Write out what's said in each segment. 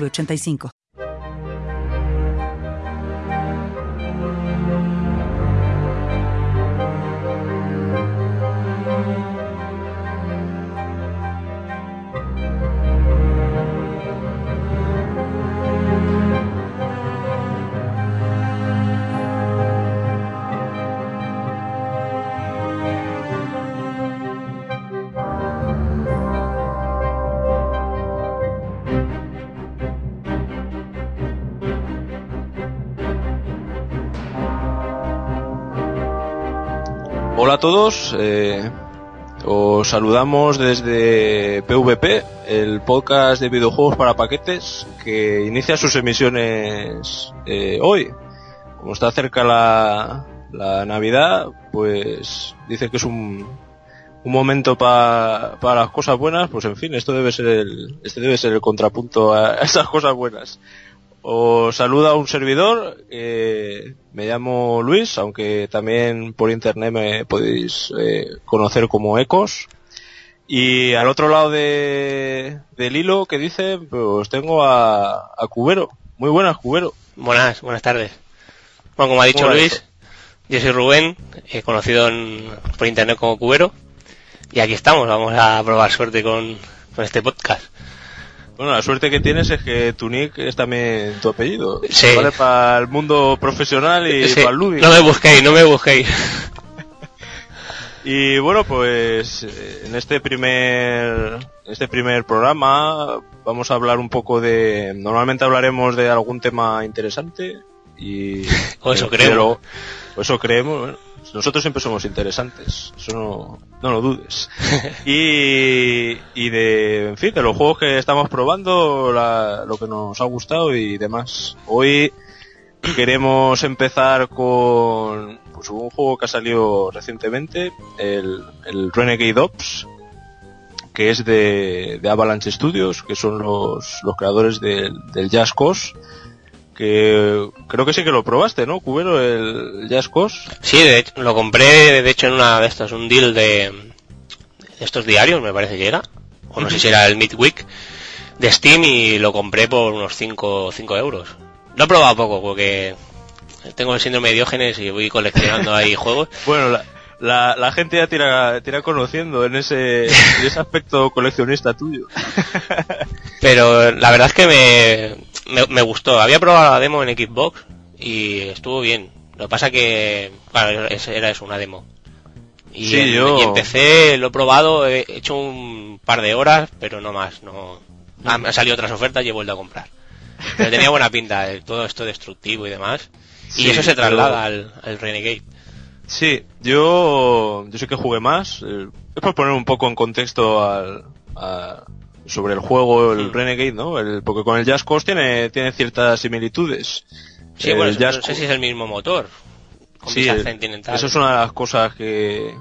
3985. Todos, eh, os saludamos desde PvP, el podcast de videojuegos para paquetes que inicia sus emisiones eh, hoy. Como está cerca la, la Navidad, pues dice que es un, un momento pa- para las cosas buenas, pues en fin, esto debe ser el, este debe ser el contrapunto a esas cosas buenas. Os saluda un servidor, eh, me llamo Luis, aunque también por internet me podéis eh, conocer como Ecos. Y al otro lado de, del hilo que dice, pues tengo a, a Cubero. Muy buenas, Cubero. Buenas, buenas tardes. Bueno, como ha dicho ¿Cómo va Luis, esto? yo soy Rubén, eh, conocido en- por internet como Cubero, y aquí estamos, vamos a probar suerte con, con este podcast. Bueno, la suerte que tienes es que tu nick es también tu apellido. Sí. Vale para el mundo profesional y Sí, para el lúdico. no me busquéis, no me busquéis. Y bueno, pues eh, en este primer en este primer programa vamos a hablar un poco de normalmente hablaremos de algún tema interesante y O eso eh, creemos. o eso creemos. bueno, nosotros siempre somos interesantes, eso no, no lo dudes. y, de, en fin, de los juegos que estamos probando, la- lo que nos ha gustado y demás. Hoy queremos empezar con pues, un juego que ha salido recientemente, el, el Renegade Ops, que es de, de Avalanche Studios, que son los, los creadores del, del Just Cause, que creo que sí que lo probaste, ¿no, Cubero, el Just Cause? Sí, de hecho, lo compré, de hecho, en una de estas, un deal de, de estos diarios, me parece que era, o no sé si era el Midweek, de Steam, y lo compré por unos 5, 5 euros. Lo he probado poco, porque tengo el síndrome de Diógenes y voy coleccionando ahí juegos. Bueno, la, la, la gente ya tira, tira conociendo en ese, en ese aspecto coleccionista tuyo. Pero la verdad es que me, me, me gustó. Había probado la demo en Xbox y estuvo bien. Lo que pasa que, claro, era eso, una demo. Y, Sí, en, yo- y en PC lo he probado, he hecho un par de horas, pero no más. No, me han salido otras ofertas y he vuelto a comprar. Pero tenía buena pinta, eh, todo esto destructivo y demás. Sí, y eso se pero- traslada al, al Renegade. Sí, yo, yo sí que jugué más. eh, Es por poner un poco en contexto al, a- sobre el juego, el Mm. Renegade, ¿no? El, porque con el Just Cause tiene, tiene ciertas similitudes. Sí, El bueno, Just no sé si es el mismo motor. Con Sí, continental. eso es una de las cosas que,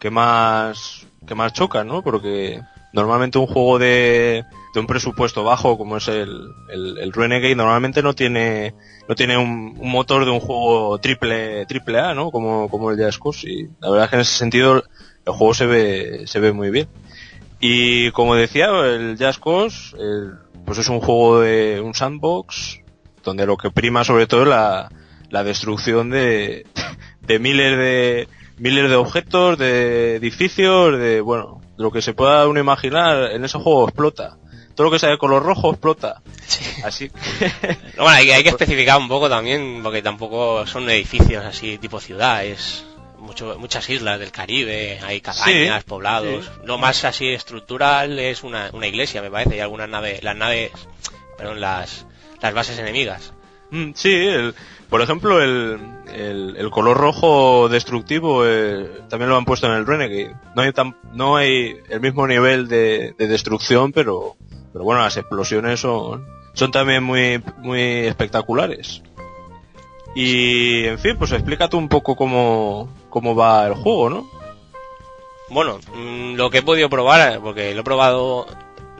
que más que más chocan, ¿no? Porque normalmente un juego de, de un presupuesto bajo como es el, el, el Renegade normalmente no tiene no tiene un, un motor de un juego triple triple A, ¿no? Como como el Just Cause y la verdad es que en ese sentido el juego se ve se ve muy bien. Y como decía, el Cause el- pues es un juego de un sandbox donde lo que prima sobre todo es la, la destrucción de, de miles de miles de objetos, de edificios, de bueno, de lo que se pueda uno imaginar, en ese juego explota. Todo lo que sea de color rojo explota. Así que No, Bueno, hay, hay que especificar un poco también, porque tampoco son edificios así tipo ciudad, es mucho, muchas islas del Caribe, hay cabañas, Sí, poblados. sí. Lo más así estructural es una, una iglesia, me parece, y algunas naves, las naves, perdón, las, las bases enemigas. Mm, Sí, el- por ejemplo, el, el, color rojo destructivo eh, también lo han puesto en el Renegade. No hay, tan, no hay el mismo nivel de, de destrucción, pero, pero bueno, las explosiones son, son también muy, muy espectaculares. Y, en fin, pues explícate un poco cómo, cómo va el juego, ¿no? Bueno, mm, lo que he podido probar, porque lo he probado,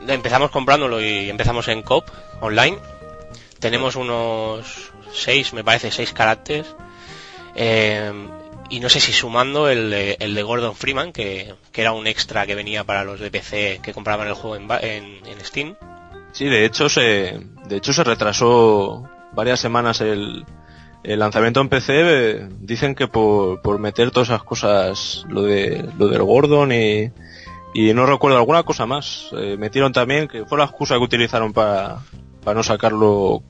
empezamos comprándolo y empezamos en COP online. Tenemos unos seis, me parece, seis caracteres. Eh, y no sé si sumando el de, el de Gordon Freeman, que, que, era un extra que venía para los de PC que compraban el juego en, en, en Steam. Sí, de hecho se, de hecho se retrasó varias semanas el, el lanzamiento en PC. eh, Dicen que por, por meter todas esas cosas, lo de lo del Gordon y, y no recuerdo alguna cosa más. Eh, metieron también que fue la excusa que utilizaron para, para no sacarlo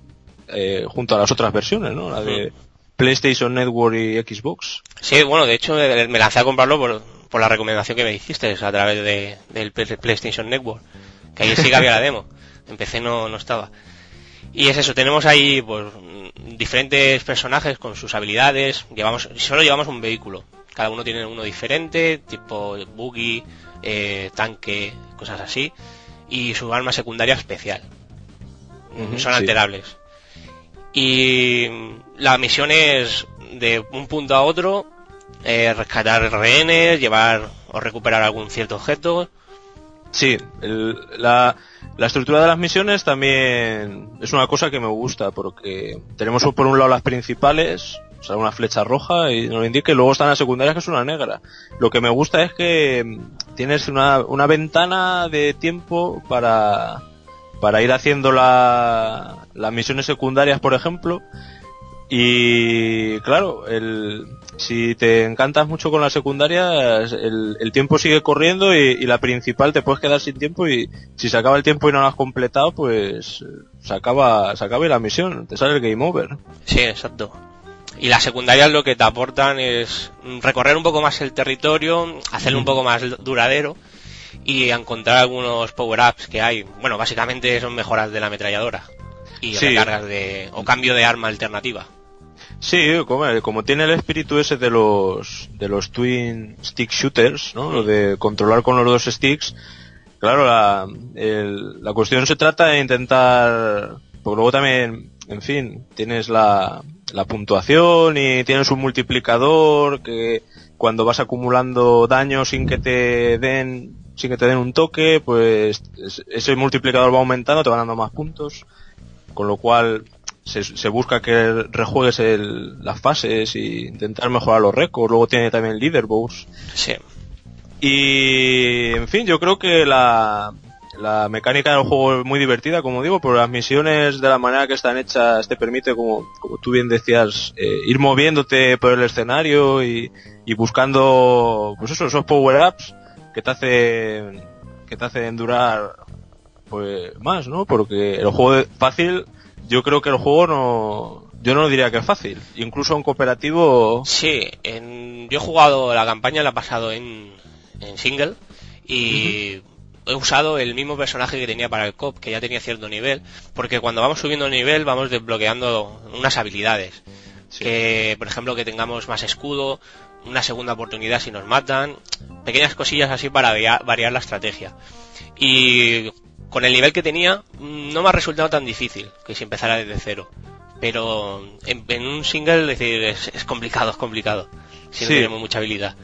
eh, junto a las otras versiones, ¿no? La de PlayStation Network y Xbox. Sí, bueno, de hecho eh, me lancé a comprarlo por, por la recomendación que me hiciste a través de, del Play- PlayStation Network, que ahí sí que había la demo. En PC no, no estaba. Y es eso, tenemos ahí pues diferentes personajes con sus habilidades, llevamos, solo llevamos un vehículo, cada uno tiene uno diferente, tipo buggy, eh, tanque, cosas así, y su arma secundaria especial. Son sí. Y la misión es de un punto a otro, eh, rescatar rehenes, llevar o recuperar algún cierto objeto. Sí, el- la, la estructura de las misiones también es una cosa que me gusta porque tenemos por un lado las principales, o sea, una flecha roja y nos indica y luego están las secundarias que es una negra. Lo que me gusta es que tienes una, una ventana de tiempo para, para ir haciendo la, las misiones secundarias, por ejemplo, y claro, el, si te encantas mucho con las secundarias, el, el tiempo sigue corriendo y, y la principal te puedes quedar sin tiempo y si se acaba el tiempo y no lo has completado, pues se acaba, se acaba la misión, te sale el game over. Sí, exacto. Y las secundarias lo que te aportan es recorrer un poco más el territorio, hacerlo un poco más duradero y encontrar algunos power-ups que hay. Bueno, básicamente son mejoras de la ametralladora y Sí. recargas de o cambio de arma alternativa. Sí, como, como tiene el espíritu ese de los de los twin stick shooters, ¿no? Lo de controlar con los dos sticks. Claro, la, el- la cuestión se trata de intentar, porque luego también, en fin, tienes la, la puntuación y tienes un multiplicador que cuando vas acumulando daño sin que te den sin que te den un toque, pues es- ese multiplicador va aumentando, te van dando más puntos, con lo cual se, se busca que rejuegues el- las fases y intentar mejorar los récords. Luego tiene también leaderboards. Sí. Y, en fin, yo creo que la, la mecánica del juego es muy divertida, como digo, pero las misiones de la manera que están hechas te permite, como, como tú bien decías, eh, ir moviéndote por el escenario y, y buscando, pues eso, esos power-ups que te hacen, que te hacen durar, pues, más, ¿no? Porque el juego de- fácil, yo creo que el juego no, yo no diría que es fácil. Incluso en cooperativo, Sí, en- yo he jugado la campaña, la he pasado en, en single y he usado el mismo personaje que tenía para el COP, que ya tenía cierto nivel, porque cuando vamos subiendo de nivel vamos desbloqueando unas habilidades. Sí. Que, por ejemplo, que tengamos más escudo, una segunda oportunidad si nos matan, pequeñas cosillas así para varia- variar la estrategia. Y con el nivel que tenía, no me ha resultado tan difícil que si empezara desde cero. Pero en, en un single, es decir, es, es complicado, es complicado. Si no tenemos mucha habilidad.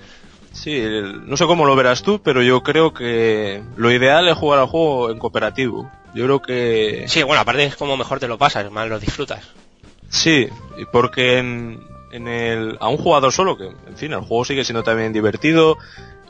Sí, no sé cómo lo verás tú, pero yo creo que lo ideal es jugar al juego en cooperativo. Yo creo que Sí, bueno, aparte es como mejor te lo pasas, más lo disfrutas. sí, y porque en, en el a un jugador solo, que en fin, el juego sigue siendo también divertido.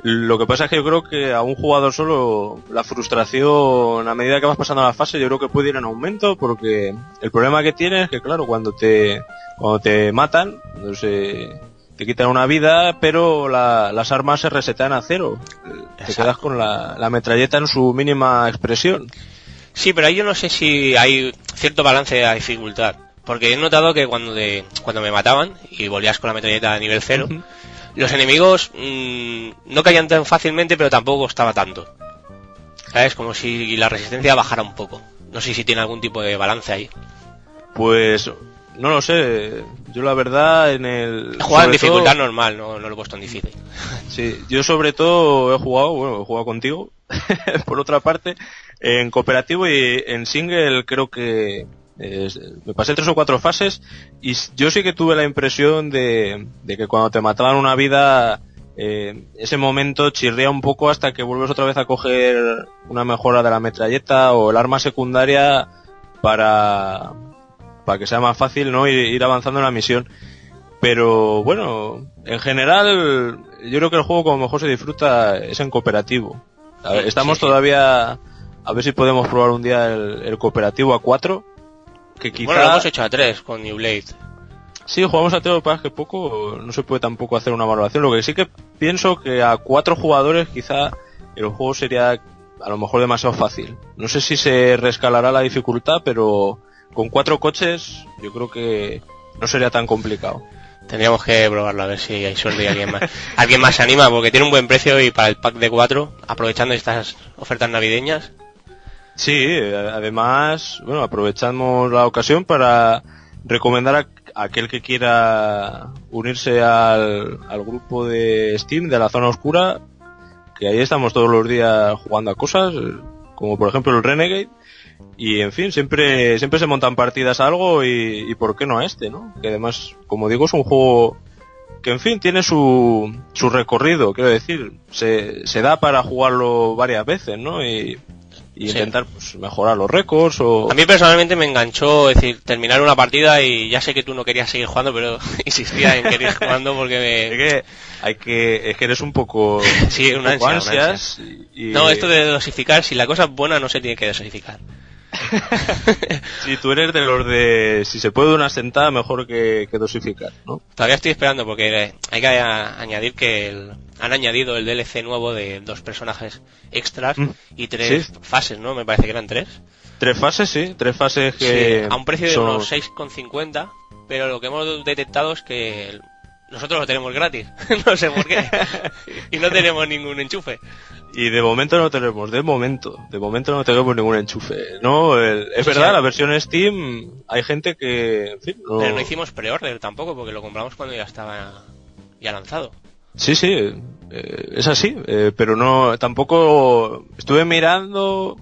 Lo que pasa es que yo creo que a un jugador solo la frustración a medida que vas pasando la fase yo creo que puede ir en aumento porque el problema que tienes es que claro, cuando te cuando te matan, no sé, te quitan una vida, pero la- las armas se resetean a cero. Te Exacto. quedas con la, la metralleta en su mínima expresión. Sí, pero ahí yo no sé si hay cierto balance de dificultad. Porque he notado que cuando, de- cuando me mataban y volvías con la metralleta a nivel cero, los enemigos mm, no caían tan fácilmente, pero tampoco costaba tanto. ¿Sabes? Como si la resistencia bajara un poco. No sé si tiene algún tipo de balance ahí. Pues no lo sé. Yo la verdad en el... Juega en dificultad normal, no, no lo he puesto en difícil. Sí, yo sobre todo he jugado, bueno, he jugado contigo, por otra parte, en cooperativo y en single creo que me pasé tres o cuatro fases y yo sí que tuve la impresión de, que cuando te mataban una vida, eh, ese momento chirría un poco hasta que vuelves otra vez a coger una mejora de la metralleta o el arma secundaria para, para que sea más fácil no ir, ir avanzando en la misión. Pero bueno, en general yo creo que el juego como mejor se disfruta es en cooperativo. estamos todavía a ver si podemos probar un día el, el cooperativo a 4 bueno, lo hemos hecho a tres con New Blade. Sí, jugamos a tres, pero que poco no se puede tampoco hacer una valoración. Lo que sí que pienso que a cuatro jugadores quizá el juego sería a lo mejor demasiado fácil. No sé si se rescalará la dificultad, pero con cuatro coches yo creo que no sería tan complicado. Tendríamos que probarlo a ver si hay suerte y alguien más. alguien más se anima porque tiene un buen precio y para el pack de cuatro, aprovechando estas ofertas navideñas, Sí, además, bueno, aprovechamos la ocasión para recomendar a aquel que quiera unirse al, grupo de Steam de la zona oscura, que ahí estamos todos los días jugando a cosas, como por ejemplo el Renegade, y en fin, siempre, siempre se montan partidas a algo y, y por qué no a este, ¿no? Que además, como digo, es un juego que en fin tiene su, su recorrido, quiero decir, se, se da para jugarlo varias veces, ¿no? Y y intentar pues, mejorar los récords o... A mí personalmente me enganchó, es decir, terminar una partida y ya sé que tú no querías seguir jugando, pero insistía en querer jugando porque me... Es que, hay que, es que eres un poco... sí, una, ansias. No, esto de dosificar, si la cosa es buena no se tiene que dosificar. si tú eres de los de si se puede una sentada mejor que, dosificar, ¿no? Todavía estoy esperando porque hay que añadir que han añadido el DLC nuevo de dos personajes extras mm. y tres fases, ¿no? Me parece que eran tres. Tres fases, sí, tres fases que... a un precio de unos 6,50, pero lo que hemos detectado es que nosotros lo tenemos gratis, no sé por qué, y no tenemos ningún enchufe. Y de momento no tenemos, de momento, de momento no tenemos ningún enchufe. No, es verdad, la versión Steam, hay gente que, en fin, no... Pero no hicimos pre-order tampoco, porque lo compramos cuando ya estaba ya lanzado. Sí, sí, eh, es así, eh, pero no, tampoco estuve mirando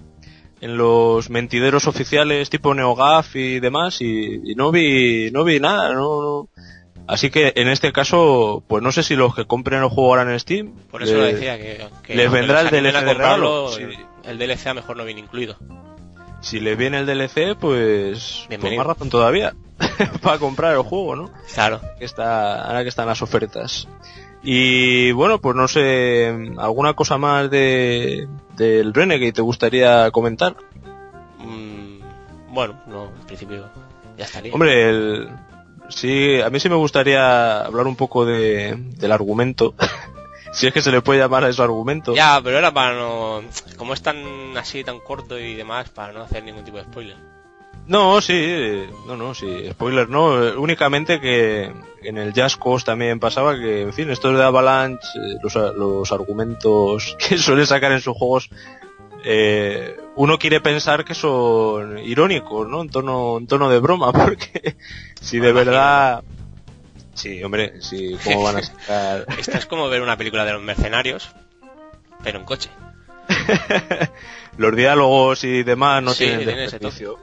en los mentideros oficiales tipo NeoGAF y demás y, no vi, no vi nada, no, no Así que en este caso, pues no sé si los que compren el juego ahora en Steam. Por eso lo decía, que, les vendrá el DLC de regalo. El DLC a mejor no viene incluido. Si les viene el DLC, pues, pues más razón todavía para comprar el juego, ¿no? Claro. Que está, ahora que están las ofertas. Y bueno, pues no sé, ¿alguna cosa más de del Renegade te gustaría comentar? Mm, bueno, no, en principio ya estaría. Hombre, el, Sí, a mí sí me gustaría hablar un poco de, del argumento. si es que se le puede llamar a eso argumento. Ya, pero era para no... Como es tan así, tan corto y demás, para no hacer ningún tipo de spoiler. No, sí, no, no, sí, spoiler no, únicamente que en el Just Cause también pasaba que, en fin, esto de Avalanche, eh, los, los argumentos que suele sacar en sus juegos eh, uno quiere pensar que son irónicos, ¿no? En tono, en tono de broma, porque si de verdad... Sí, hombre, sí, ¿cómo van a sacar...? Esto es como ver una película de los mercenarios, pero en coche. los diálogos y demás no tienen desperdicio.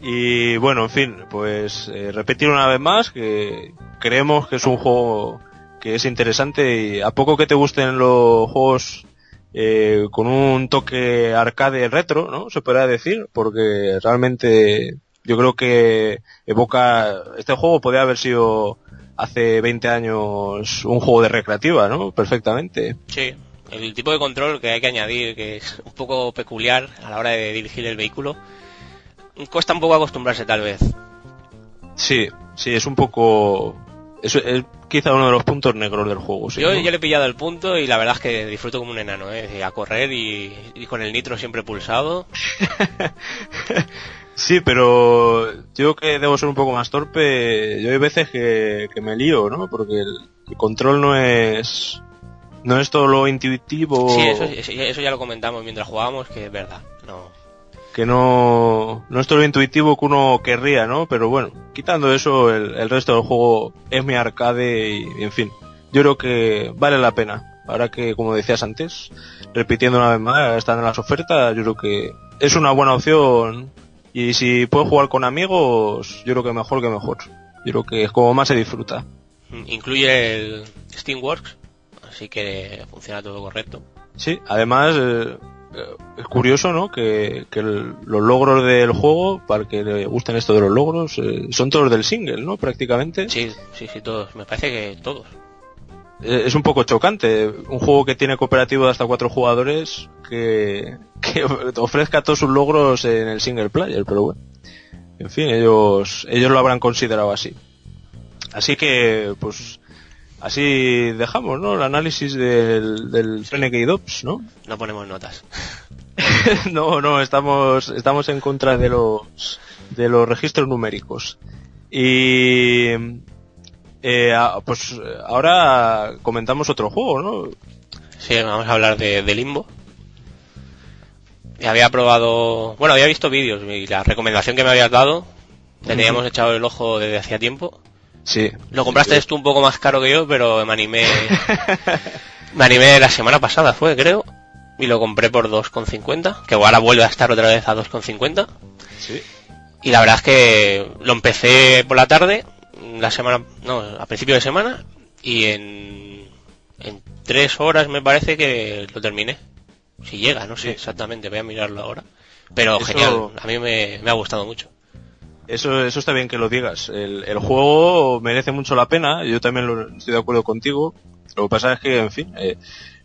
Y bueno, en fin, pues eh, repetir una vez más que creemos que es un juego que es interesante y a poco que te gusten los juegos eh, con un toque arcade retro, ¿no? Se podría decir, porque realmente yo creo que evoca, este juego podría haber sido hace 20 años un juego de recreativa, ¿no? Perfectamente. Sí, el tipo de control que hay que añadir, que es un poco peculiar a la hora de dirigir el vehículo, cuesta un poco acostumbrarse tal vez. Sí, sí, es un poco es, es quizá uno de los puntos negros del juego. yo, le he pillado el punto y la verdad es que disfruto como un enano, ¿eh? a correr y, con el nitro siempre pulsado. sí, pero yo que debo ser un poco más torpe, yo hay veces que, me lío, ¿no? Porque el, control no es no es todo lo intuitivo. Sí, eso, eso, ya lo comentamos mientras jugábamos, que es verdad. No, que no, no es todo lo intuitivo que uno querría, ¿no? Pero bueno, quitando eso, el, el resto del juego es mi arcade y, en fin, yo creo que vale la pena. Ahora que, como decías antes, repitiendo una vez más, están en las ofertas, yo creo que es una buena opción y si puedes jugar con amigos, yo creo que mejor que mejor. Yo creo que es como más se disfruta. Incluye el Steamworks, así que funciona todo correcto. Sí, además eh, es curioso, ¿no? Que, que el- los logros del juego, para que le gusten esto de los logros, eh, son todos del single, ¿no? Prácticamente. Sí, sí, sí, todos. Me parece que todos. Eh, Es un poco chocante. Un juego que tiene cooperativo de hasta cuatro jugadores que, que ofrezca todos sus logros en el single player, pero bueno. En fin, ellos, ellos lo habrán considerado así. Así que, pues, así dejamos, ¿no? El análisis del, del Renegade Ops, ¿no? No ponemos notas. no, no, estamos, estamos en contra de los, de los registros numéricos. Y, eh, pues ahora comentamos otro juego, ¿no? Sí, vamos a hablar de, de Limbo. Y había probado, bueno, había visto vídeos y la recomendación que me habías dado, teníamos echado el ojo desde hacía tiempo. Sí. Lo compraste tú un poco más caro que yo, pero me animé, me animé la semana pasada fue, creo, y lo compré por 2,50, que ahora vuelve a estar otra vez a 2,50. Sí. Y la verdad es que lo empecé por la tarde, la semana, no, a principio de semana, y en, en tres horas me parece que lo terminé. Si llega, no sé Sí. exactamente, voy a mirarlo ahora. Pero Eso- genial, a mí me, me ha gustado mucho. Eso, eso está bien que lo digas. El, el juego merece mucho la pena. Yo también lo- estoy de acuerdo contigo. Lo que pasa es que, en fin, eh,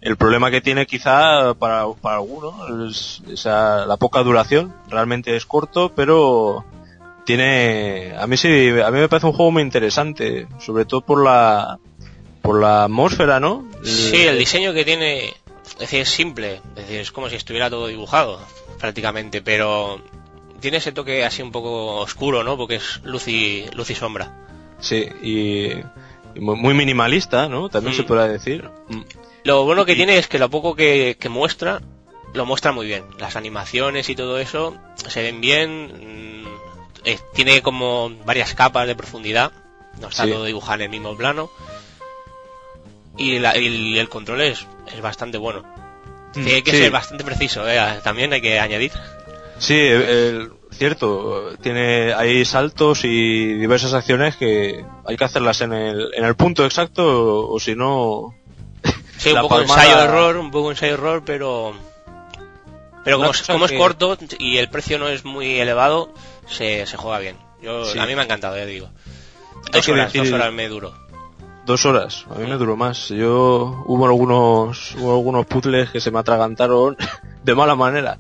el problema que tiene quizá para, para algunos es esa, la poca duración. Realmente es corto, pero tiene, a mí sí, a mí me parece un juego muy interesante. Sobre todo por la, por la atmósfera, ¿no? Sí, el diseño que tiene, es decir, es simple, es decir, es como si estuviera todo dibujado, prácticamente, pero tiene ese toque así un poco oscuro, ¿no? Porque es luz y, luz y sombra. Sí, y, y muy minimalista, ¿no? También Mm. se podrá decir. Mm. Lo bueno que Y- tiene es que lo poco que, que muestra, lo muestra muy bien. Las animaciones y todo eso se ven bien, mm, eh, tiene como varias capas de profundidad, no está Sí. todo dibujado en el mismo plano. Y, la- y el control es, es bastante bueno. Tiene que Sí. ser bastante preciso, ¿eh? también hay que añadir. Sí, el- cierto. Tiene hay saltos y diversas acciones que hay que hacerlas en el, en el punto exacto o si no. Sí, un poco palmada- ensayo-error, un poco ensayo-error, pero... Pero como, es- que- corto y el precio no es muy elevado, se, se juega bien. Yo, Sí. A mí me ha encantado, ya digo. Dos horas, decir- dos horas me duró. Dos horas. A mí me duró más. Yo hubo algunos hubo algunos puzzles que se me atragantaron de mala manera.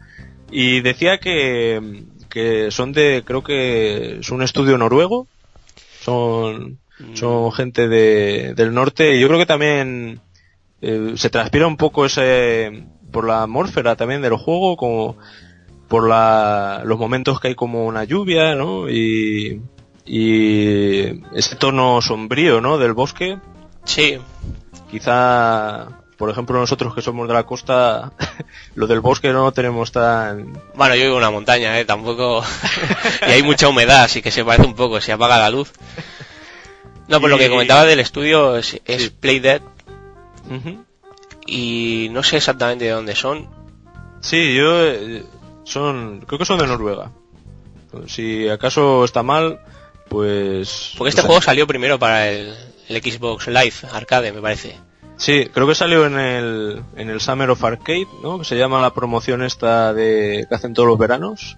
Y decía que que son de creo que es un estudio noruego. Son son gente de, del norte. Y yo creo que también eh, se transpira un poco ese por la atmósfera también del juego como por la, los momentos que hay como una lluvia no y y ese tono sombrío no del bosque. Sí, quizá por ejemplo nosotros que somos de la costa lo del bosque no lo tenemos tan bueno, yo vivo en una montaña, ¿eh? Tampoco... y hay mucha humedad, así que se parece un poco, se apaga la luz. No, pues lo que comentaba del estudio es, es Sí. Play Dead y no sé exactamente de dónde son. sí yo eh, son creo que son de Noruega si acaso está mal pues Porque este no sé. juego salió primero para el, el Xbox Live Arcade, me parece. Sí, creo que salió en el, en el Summer of Arcade, ¿no? Que se llama la promoción esta de que hacen todos los veranos.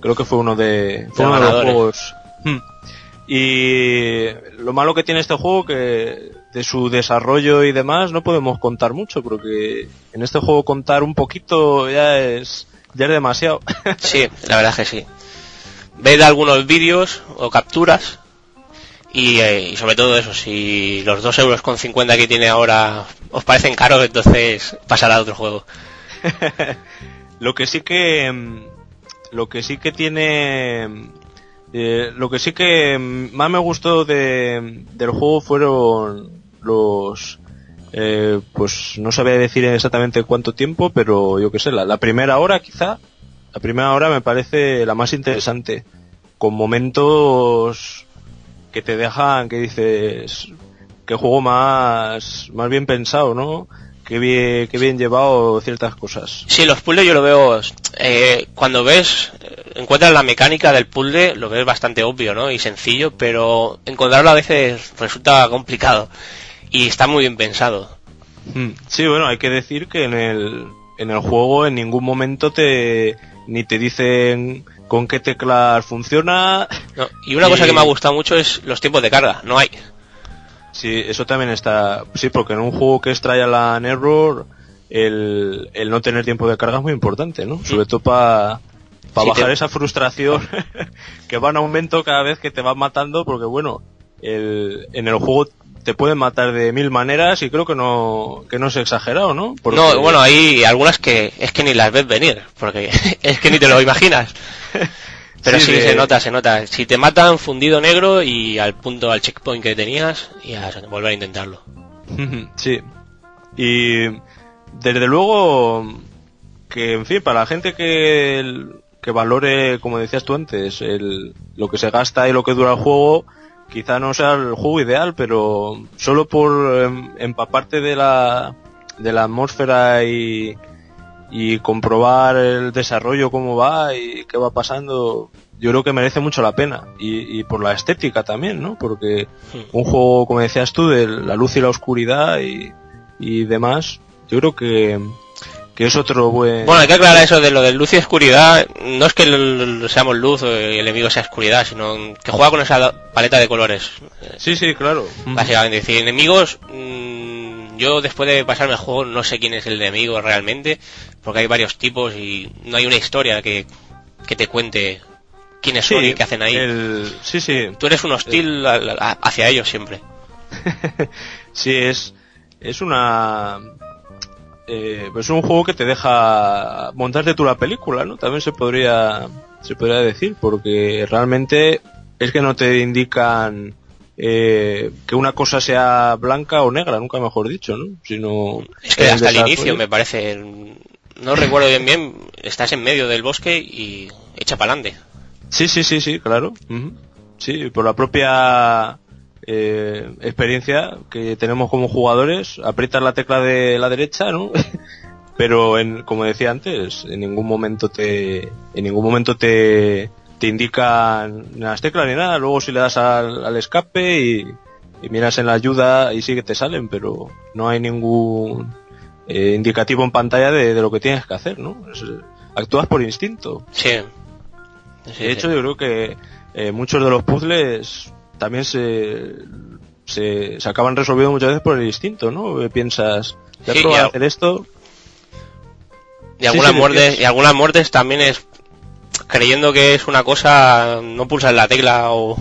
Creo que fue uno de, fue uno de los juegos. Hmm. Y lo malo que tiene este juego que de su desarrollo y demás no podemos contar mucho, porque en este juego contar un poquito ya es ya es demasiado. Sí, la verdad es que sí. Ved algunos vídeos o capturas y, eh, y sobre todo eso, si los 2 euros con 50 que tiene ahora os parecen caros, entonces pasará a otro juego. Lo que sí que mm, lo que sí que tiene mm, eh, lo que sí que mm, más me gustó de, del juego fueron los eh, pues no sabía decir exactamente cuánto tiempo pero yo qué sé la primera hora quizá la primera hora me parece la más interesante, con momentos que te dejan, que dices, que juego más, más bien pensado, ¿no? Qué bien, qué bien llevado ciertas cosas. Sí, los puzzles yo lo veo, eh, cuando ves, encuentras la mecánica del puzzle, lo ves bastante obvio, ¿no? Y sencillo, pero encontrarlo a veces resulta complicado. Y está muy bien pensado. Mm, Sí, bueno, hay que decir que en el, en el juego en ningún momento te, ni te dicen con qué teclas funciona. No, Y una cosa que me ha gustado mucho es los tiempos de carga, no hay. Sí, eso también está, sí, porque en un juego que es trial and error, el, el no tener tiempo de carga es muy importante, ¿no? Sobre todo para Sí, bajar te- esa frustración que va en aumento cada vez que te vas matando, porque bueno, el, en el juego te pueden matar de mil maneras y creo que no, que no es exagerado, ¿no? Porque- No, bueno, hay algunas que es que ni las ves venir, porque es que ni te lo imaginas. Pero sí, Sí, de- se nota, se nota. Si te matan fundido negro y al punto, al checkpoint que tenías, y a volver a intentarlo. Sí. Y desde luego que, en fin, para la gente que, que valore, como decías tú antes, el, lo que se gasta y lo que dura el juego, quizá no sea el juego ideal, pero solo por em, empaparte de la, de la atmósfera y, y comprobar el desarrollo, cómo va y qué va pasando, yo creo que merece mucho la pena. Y, y por la estética también, ¿no? Porque un juego, como decías tú, de la luz y la oscuridad y, y demás, yo creo que, que es otro buen... Bueno, hay que aclarar eso de lo de luz y oscuridad. No es que el- el- seamos luz o el enemigo sea oscuridad, sino que juega con esa paleta de colores. Eh, Sí, sí, claro. Básicamente, es decir, enemigos, mm, yo después de pasarme el juego no sé quién es el enemigo realmente, porque hay varios tipos y no hay una historia que, que te cuente quiénes son y qué hacen ahí. el- sí, sí. Tú eres un hostil a- a- hacia ellos siempre. sí, es, es una... Eh, pues un juego que te deja montarte tú la película, ¿no? También se podría, se podría decir, porque realmente es que no te indican eh, que una cosa sea blanca o negra, nunca mejor dicho, ¿no? Sino Es que hasta el inicio me parece, no recuerdo bien bien, estás en medio del bosque y echa para adelante. Sí, sí, sí, sí, claro. Sí, por la propia eh, experiencia que tenemos como jugadores, aprietas la tecla de la derecha, ¿no? Pero en, como decía antes, en ningún momento te, en ningún momento te, te indican las teclas ni nada. Luego si le das al, al escape y, y miras en la ayuda y sí que te salen, pero no hay ningún eh, indicativo en pantalla de, de lo que tienes que hacer, ¿no? Es- actúas por instinto. Sí. Sí, De sí. hecho, yo creo que eh, muchos de los puzzles también se, se, se acaban resolviendo muchas veces por el instinto, ¿no? Eh, Piensas, ya Sí, hacer esto. Y algunas, sí, muertes, y algunas muertes también es creyendo que es una cosa, no pulsas la tecla o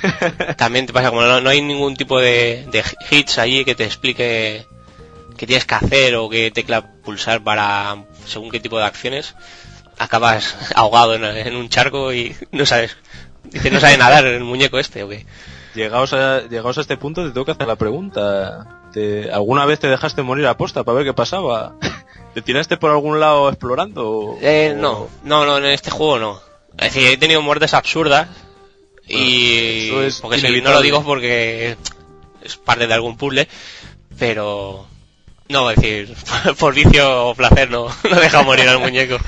también te pasa como no, no hay ningún tipo de, de hits allí que te explique qué tienes que hacer o qué tecla pulsar para según qué tipo de acciones, acabas ahogado en, en un charco y no sabes, dice no sabe nadar el muñeco este o qué. Llegados a, llegados a este punto, te tengo que hacer la pregunta. ¿Te- ¿Alguna vez te dejaste morir a posta para ver qué pasaba? ¿Te tiraste por algún lado explorando? o- Eh, o- no, no, no, en este juego no. Es decir, he tenido muertes absurdas y... Es porque sí, no lo digo porque es parte de algún puzzle, pero... No, es decir, por vicio o placer no, no deja morir al muñeco.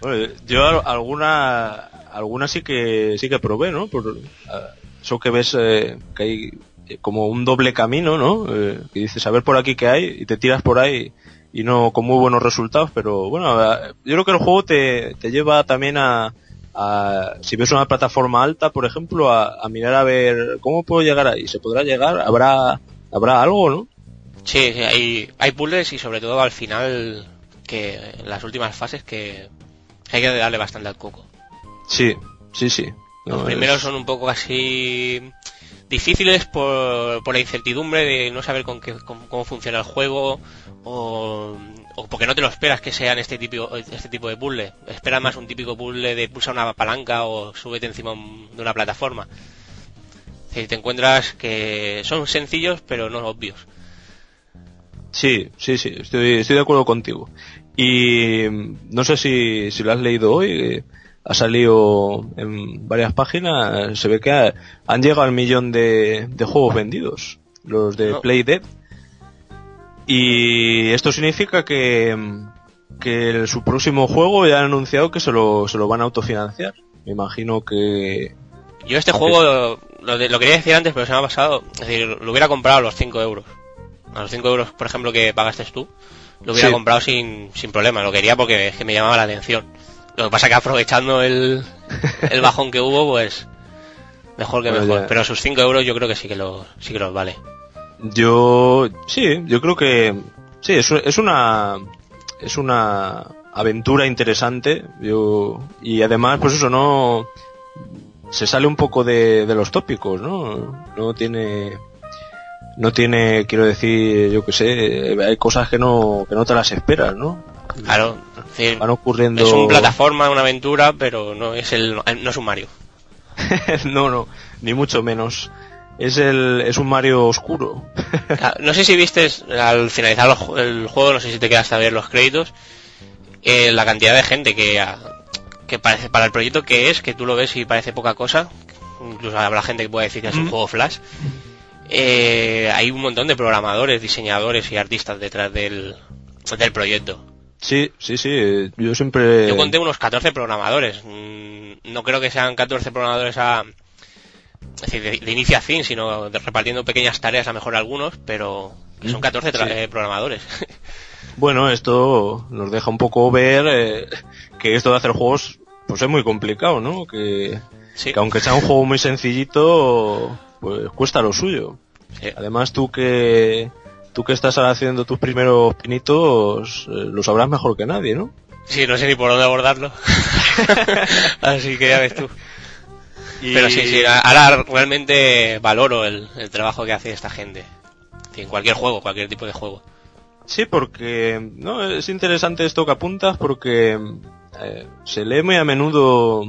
Bueno, yo al- alguna, alguna sí que sí que probé, ¿no? Por ah, eso que ves eh, que hay eh, como un doble camino, ¿no? Eh, que dices a ver por aquí qué hay y te tiras por ahí y no con muy buenos resultados, pero bueno, ah, yo creo que el juego te, te lleva también a, a si ves una plataforma alta, por ejemplo, a, a mirar a ver cómo puedo llegar ahí, se podrá llegar, habrá habrá algo, ¿no? Sí, sí, hay, hay puzzles y sobre todo al final, que en las últimas fases que hay que darle bastante al coco. Sí, sí, sí. Los primeros es- son un poco así difíciles por, por la incertidumbre de no saber con qué, cómo, cómo funciona el juego o, o porque no te lo esperas que sean este tipo, este tipo de puzzle. Esperas más un típico puzzle de pulsar una palanca o súbete encima de una plataforma. Decir, te encuentras que son sencillos pero no obvios. Sí, sí, sí, estoy, estoy de acuerdo contigo. Y no sé si, si lo has leído hoy, eh, ha salido en varias páginas, se ve que han llegado al millón de, de juegos vendidos, los de No. Play Dead. Y esto significa que, que el- su próximo juego ya han anunciado que se lo, se lo van a autofinanciar. Me imagino que... Yo este juego lo, de- lo quería decir antes, pero se me ha pasado. Es decir, lo hubiera comprado a los 5 euros. A los 5 euros, por ejemplo, que pagaste tú, lo hubiera Sí. comprado sin, sin problema. Lo quería porque es que me llamaba la atención. Lo que pasa que aprovechando el, el bajón que hubo, pues mejor que mejor. Pero sus 5 euros yo creo que sí que, lo, sí que los vale. Yo, sí, yo creo que, sí, es, es una, es una aventura interesante, yo, y además, pues eso, no, se sale un poco de, de los tópicos, ¿no? No tiene, no tiene, quiero decir, yo que sé, hay cosas que no, que no te las esperas, ¿no? Claro, es decir, Van ocurriendo... es un plataforma, una aventura, pero no es el no es un Mario. no, no, ni mucho menos. Es el, es un Mario oscuro. Ah, No sé si viste al finalizar el ju- el juego, no sé si te quedaste a ver los créditos, eh, la cantidad de gente que, ah, que parece para el proyecto que es, que tú lo ves y parece poca cosa, incluso habrá gente que pueda decir que es un Mm. juego flash. Eh, hay un montón de programadores, diseñadores y artistas detrás del, del proyecto. Sí, sí, sí, yo siempre... Yo conté unos 14 programadores. Mm, No creo que sean 14 programadores a, es decir, de, de inicio a fin, sino de- repartiendo pequeñas tareas a mejor algunos, pero que son 14 tra- Sí. eh, programadores. Bueno, esto nos deja un poco ver eh, que esto de hacer juegos pues es muy complicado, ¿no? Que, sí. que aunque sea un juego muy sencillito, pues cuesta lo suyo. Sí. Además tú que tú que estás ahora haciendo tus primeros pinitos, eh, lo sabrás mejor que nadie, ¿no? Sí, no sé ni por dónde abordarlo. Así que ya ves tú. Y- Pero sí, sí, ahora realmente valoro el, el trabajo que hace esta gente. En cualquier juego, cualquier tipo de juego. Sí, porque no es interesante esto que apuntas porque eh, se lee muy a menudo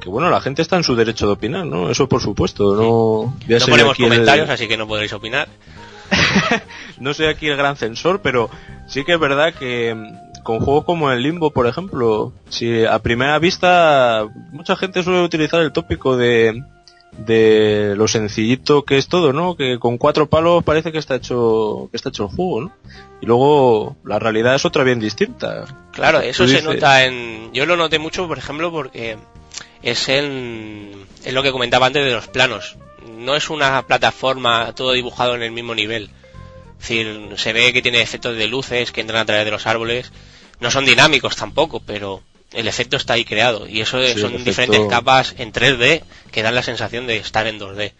que bueno la gente está en su derecho de opinar, ¿no? Eso por supuesto. No, No ponemos el- comentarios, así que no podréis opinar. no soy aquí el gran censor, pero sí que es verdad que mm, con juegos como el Limbo, por ejemplo, si a primera vista mucha gente suele utilizar el tópico de de lo sencillito que es todo, ¿no? Que con cuatro palos parece que está hecho que está hecho el juego, ¿no? Y luego la realidad es otra bien distinta. Claro, eso se nota en... Yo lo noté mucho, por ejemplo, porque es en, en lo que comentaba antes de los planos. No es una plataforma todo dibujado en el mismo nivel. Es decir, se ve que tiene efectos de luces que entran a través de los árboles. No son dinámicos tampoco, pero el efecto está ahí creado. Y eso Sí, son efecto- diferentes capas en 3D que dan la sensación de estar en 2D. De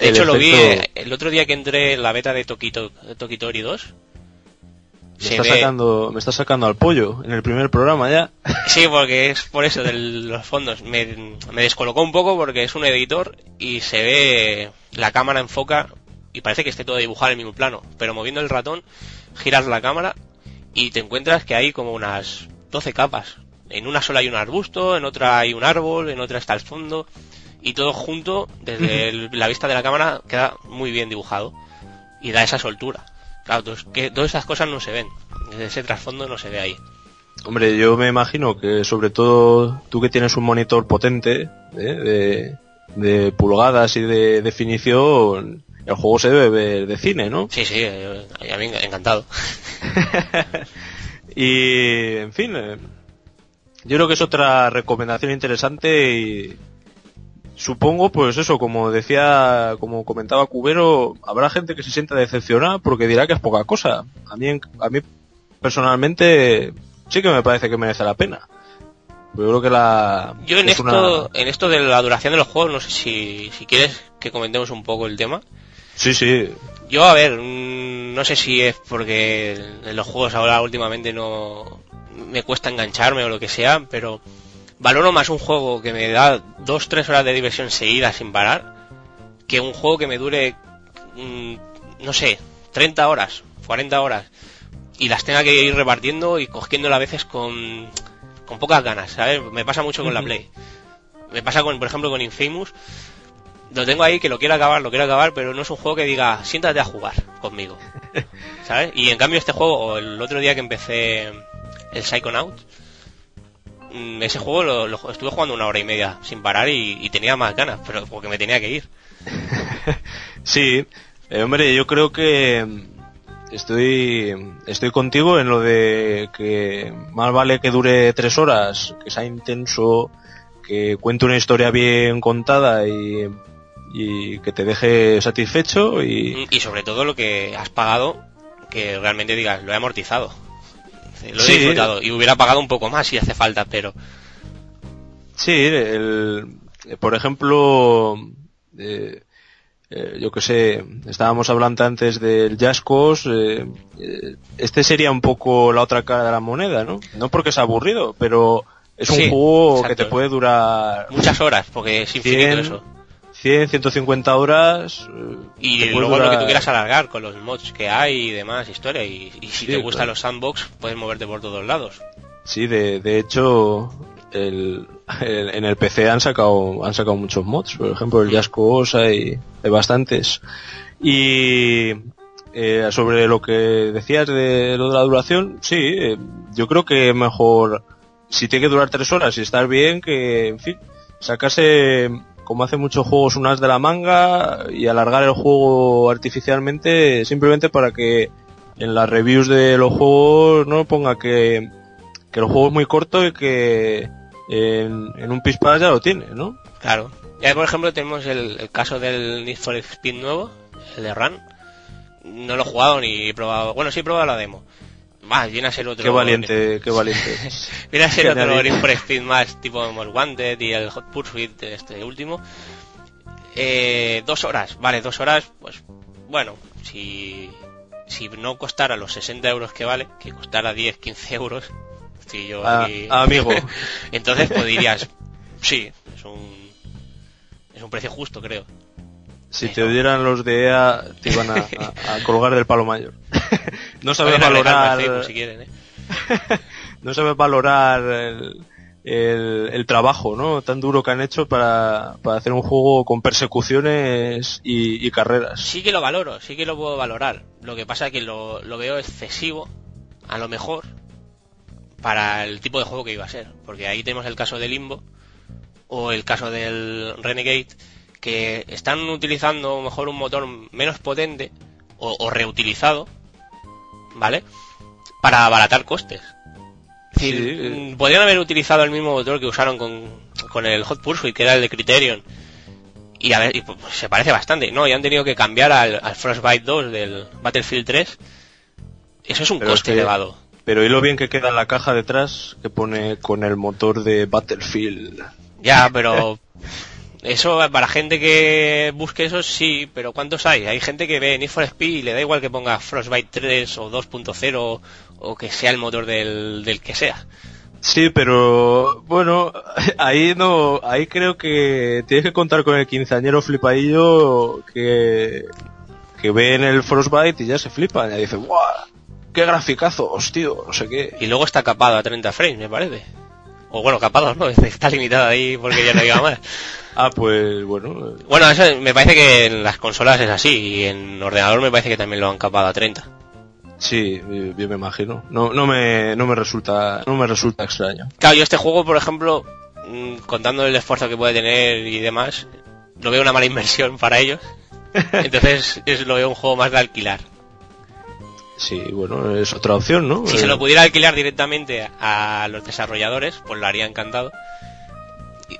El hecho, lo vi eh, el otro día que entré en la beta de Tokito, Tokitori 2. Me está sacando me está sacando al pollo en el primer programa ya. Sí, porque es por eso de los fondos. Me, me descolocó un poco porque es un editor y se ve la cámara enfoca y parece que esté todo dibujado en el mismo plano. Pero moviendo el ratón, giras la cámara y te encuentras que hay como unas 12 capas. En una sola hay un arbusto, en otra hay un árbol, en otra está el fondo. Y todo junto, desde el- la vista de la cámara, queda muy bien dibujado. Y da esa soltura. Claro, que todas esas cosas no se ven. Ese trasfondo no se ve ahí. Hombre, yo me imagino que sobre todo tú que tienes un monitor potente ¿eh? de, de pulgadas y de definición, el juego se debe ver de cine, ¿no? Sí, sí, eh, a mí encantado. y, en fin, eh, yo creo que es otra recomendación interesante y supongo, pues eso, como decía, como comentaba Cubero, habrá gente que se sienta decepcionada porque dirá que es poca cosa. A mí, a mí personalmente sí que me parece que merece la pena. Yo creo que la... Yo en es esto, una- en esto de la duración de los juegos, no sé si, si quieres que comentemos un poco el tema. Sí, sí. Yo, a ver, mm, no sé si es porque en los juegos ahora últimamente no me cuesta engancharme o lo que sea, pero valoro más un juego que me da dos, tres horas de diversión seguida sin parar que un juego que me dure, mm, no sé, 30 horas, 40 horas y las tenga que ir repartiendo y cogiéndola a veces con, con pocas ganas, ¿sabes? Me pasa mucho con la. Play. Me pasa con, por ejemplo, con Infamous. Lo tengo ahí que lo quiero acabar, lo quiero acabar, pero no es un juego que diga, siéntate a jugar conmigo. ¿Sabes? Y en cambio este juego, el otro día que empecé el Psychonaut, ese juego lo, lo estuve jugando una hora y media sin parar y, y tenía más ganas, pero porque me tenía que ir. sí, eh, hombre, yo creo que mm, estoy estoy contigo en lo de que más vale que dure tres horas, que sea intenso, que cuente una historia bien contada y, y que te deje satisfecho y... Y sobre todo lo que has pagado, que realmente digas, lo he amortizado. Lo he Sí. disfrutado y hubiera pagado un poco más si hace falta, pero Sí, el, por ejemplo, eh, eh, yo que sé, estábamos hablando antes del Jazzcos, eh, eh, este sería un poco la otra cara de la moneda, ¿no? No porque es aburrido, pero es un Sí, juego exacto. que te puede durar muchas horas, porque es infinito 100, eso. 100, 150 horas. eh, Y puede luego lo que durar- tú quieras alargar con los mods que hay y demás, historia. Y, y si Sí, te gustan claro. los sandbox, puedes moverte por todos lados. Sí, de, de hecho, el, el- en el PC han sacado, han sacado muchos mods. Por ejemplo, el Jazzcos hay, hay bastantes. Y eh, sobre lo que decías de lo de la duración, sí, eh, yo creo que mejor, si tiene que durar tres horas y estar bien, que, en fin, sacarse, como hace muchos juegos, unas de la manga y alargar el juego artificialmente simplemente para que en las reviews de los juegos no ponga que, que el juego es muy corto y que en, un pispas ya lo tiene, ¿no? Claro. Ya por ejemplo tenemos el, el caso del Need for Speed nuevo, el de Run. No lo he jugado ni he probado. Bueno, sí he probado la demo. Más, viene a ser otro. Qué valiente, qué valiente. Viene a ser otro. Need for Speed más tipo Most Wanted y el Hot Pursuit este último. Eh, dos horas, vale, dos horas, pues bueno, si, si no costara los 60 euros que vale, que costara 10, 15 euros, estoy yo Ah, aquí... amigo. Entonces pues dirías, sí, es un, es un precio justo, creo. Si te oyeran los de EA, te iban a, a- a colgar del palo mayor. no sabes valorar, Facebook si quieren, ¿eh? no sabes valorar el, el, el trabajo, ¿no? Tan duro que han hecho para, para hacer un juego con persecuciones y, y carreras. Sí que lo valoro, sí que lo puedo valorar. Lo que pasa es que lo, lo veo excesivo, a lo mejor, para el tipo de juego que iba a ser. Porque ahí tenemos el caso de Limbo, o el caso del Renegade, que están utilizando a lo mejor un motor menos potente, o, o reutilizado, ¿vale? Para abaratar costes. Es decir, Sí, eh. mm, podrían haber utilizado el mismo motor que usaron con, con el Hot Pursuit, que era el de Criterion, y a ver, y, pues, se parece bastante, ¿no? Y han tenido que cambiar al, al Frostbite 2 del Battlefield 3. Eso es un Pero es coste que- elevado. Pero y lo bien que queda en la caja detrás que pone con el motor de Battlefield. Ya, pero eso para gente que busque eso sí, pero ¿cuántos hay? Hay gente que ve Need for Speed y le da igual que ponga Frostbite 3 o 2.0 o que sea el motor del, del que sea. Sí, pero bueno, ahí no, ahí creo que tienes que contar con el quinceañero flipadillo que, que ve en el Frostbite y ya se flipa, y dice, ¡guau! ¡Qué graficazos, tío! No sé qué. Y luego está capado a 30 frames, me parece. O bueno, capado, ¿no? Está limitado ahí porque ya no iba más. Ah, pues bueno, eh, Bueno, eso me parece que en las consolas es así y en ordenador me parece que también lo han capado a 30. sí, eh, yo me imagino. No, no me, no me resulta, no me resulta extraño. Claro, yo este juego, por ejemplo, mm, contando el esfuerzo que puede tener y demás, lo veo una mala inversión para ellos. Entonces es, lo veo un juego más de alquilar. Sí, bueno, es otra opción, ¿no? Si se Eh, lo pudiera alquilar directamente a los desarrolladores, pues lo haría encantado.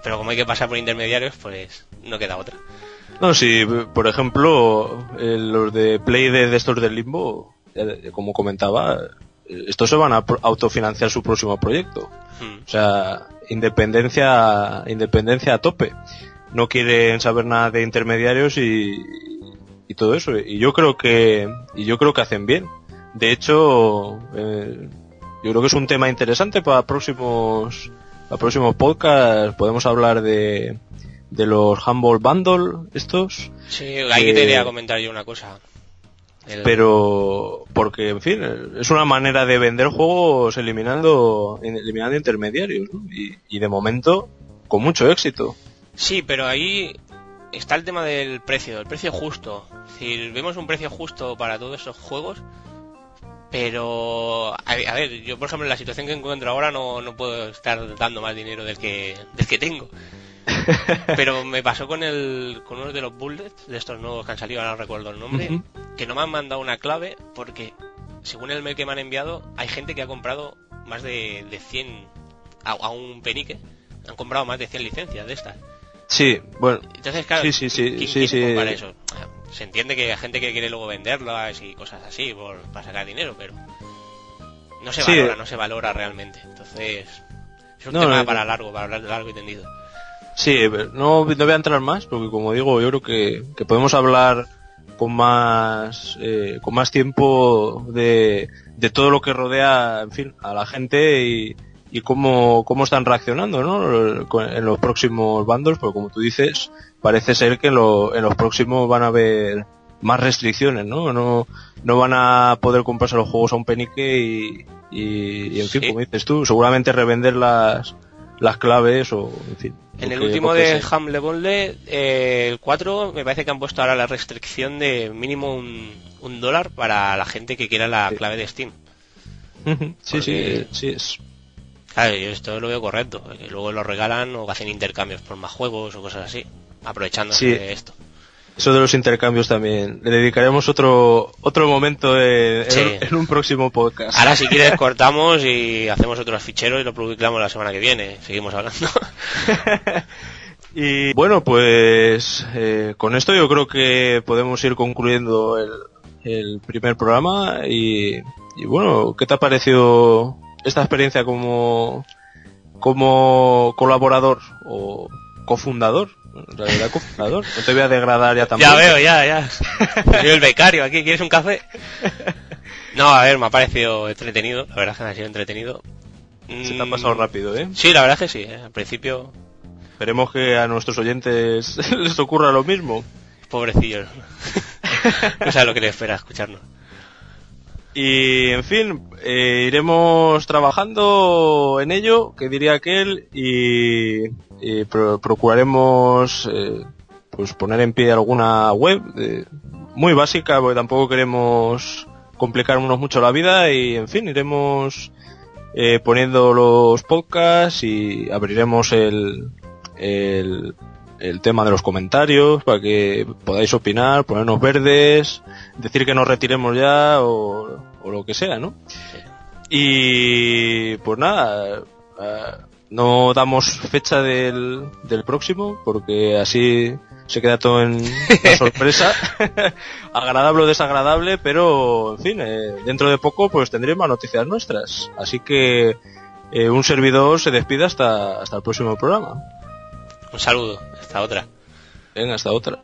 Pero como hay que pasar por intermediarios, pues no queda otra. No, sí, por ejemplo, eh, los de Play de, de estos del Limbo, eh, como comentaba, eh, estos se van a autofinanciar su próximo proyecto. Hmm. O sea, independencia, independencia a tope. No quieren saber nada de intermediarios y, y todo eso. Y yo creo que, y yo creo que hacen bien. De hecho, eh, yo creo que es un tema interesante para próximos, para próximos podcasts. Podemos hablar de, de los Humble Bundle, estos. Sí, ahí Eh, te quería comentar yo una cosa. El- Pero, porque, en fin, es una manera de vender juegos eliminando, eliminando intermediarios, ¿no? y, y de momento, con mucho éxito. Sí, pero ahí está el tema del precio, el precio justo. Si vemos un precio justo para todos esos juegos, pero a, ver, yo por ejemplo en la situación que encuentro ahora no, no puedo estar dando más dinero del que, del que tengo. Pero me pasó con el con uno de los bullets, de estos nuevos que han salido, ahora no recuerdo el nombre, que no me han mandado una clave porque, según el mail que me han enviado, hay gente que ha comprado más de, de 100 a, un penique, han comprado más de 100 licencias de estas. Sí, bueno. Entonces, claro, sí, sí, sí, sí, sí. eso? Se entiende que hay gente que quiere luego venderlas y cosas así por, para sacar dinero, pero no se valora, no se valora realmente. Entonces, es un tema para largo, para hablar de largo y tendido. Sí, no, no voy a entrar más, porque como digo, yo creo que, que podemos hablar con más eh, con más tiempo de, de todo lo que rodea, en fin, a la gente y, y cómo, cómo están reaccionando ¿no? en los próximos bandos, porque como tú dices, parece ser que en, en los próximos van a haber más restricciones, ¿no? No, no van a poder comprarse los juegos a un penique y, y, en fin, como dices tú, seguramente revender las, las claves o, en fin. En el último de Hamle Bonle, eh, el 4, me parece que han puesto ahora la restricción de mínimo un, un dólar para la gente que quiera la clave de Steam. sí, sí, sí, es Claro, yo esto lo veo correcto, que luego lo regalan o hacen intercambios por más juegos o cosas así, aprovechándose de esto. Eso de los intercambios también. Le dedicaremos otro otro momento en, un próximo podcast. Ahora si quieres cortamos y hacemos otro fichero y lo publicamos la semana que viene. Seguimos hablando. y bueno, pues eh, con esto yo creo que podemos ir concluyendo el, el primer programa y, y bueno, ¿qué te ha parecido esta experiencia como, como colaborador o cofundador. En realidad cofundador. No te voy a degradar ya tampoco. Ya veo, ya, ya. Soy el becario aquí. ¿Quieres un café? No, a ver, me ha parecido entretenido. La verdad es que me ha sido entretenido. Se te ha pasado mm, rápido, ¿eh? Sí, la verdad es que sí. ¿eh? Al principio... Esperemos que a nuestros oyentes les ocurra lo mismo. Pobrecillos. no sabes lo que les espera escucharnos. Y en fin, eh, iremos trabajando en ello, que diría aquel, y, procuraremos eh, pues poner en pie alguna web eh, muy básica, porque tampoco queremos complicarnos mucho la vida, y en fin, iremos poniendo los podcasts y abriremos el, el tema de los comentarios para que podáis opinar, ponernos verdes, decir que nos retiremos ya o, lo que sea, ¿no? Y pues nada, eh, no damos fecha del, del próximo porque así se queda todo en la sorpresa, agradable o desagradable, pero en fin, eh, dentro de poco pues tendremos noticias nuestras. Así que eh, un servidor se despide hasta, hasta el próximo programa. Un saludo, hasta otra. Venga, hasta otra.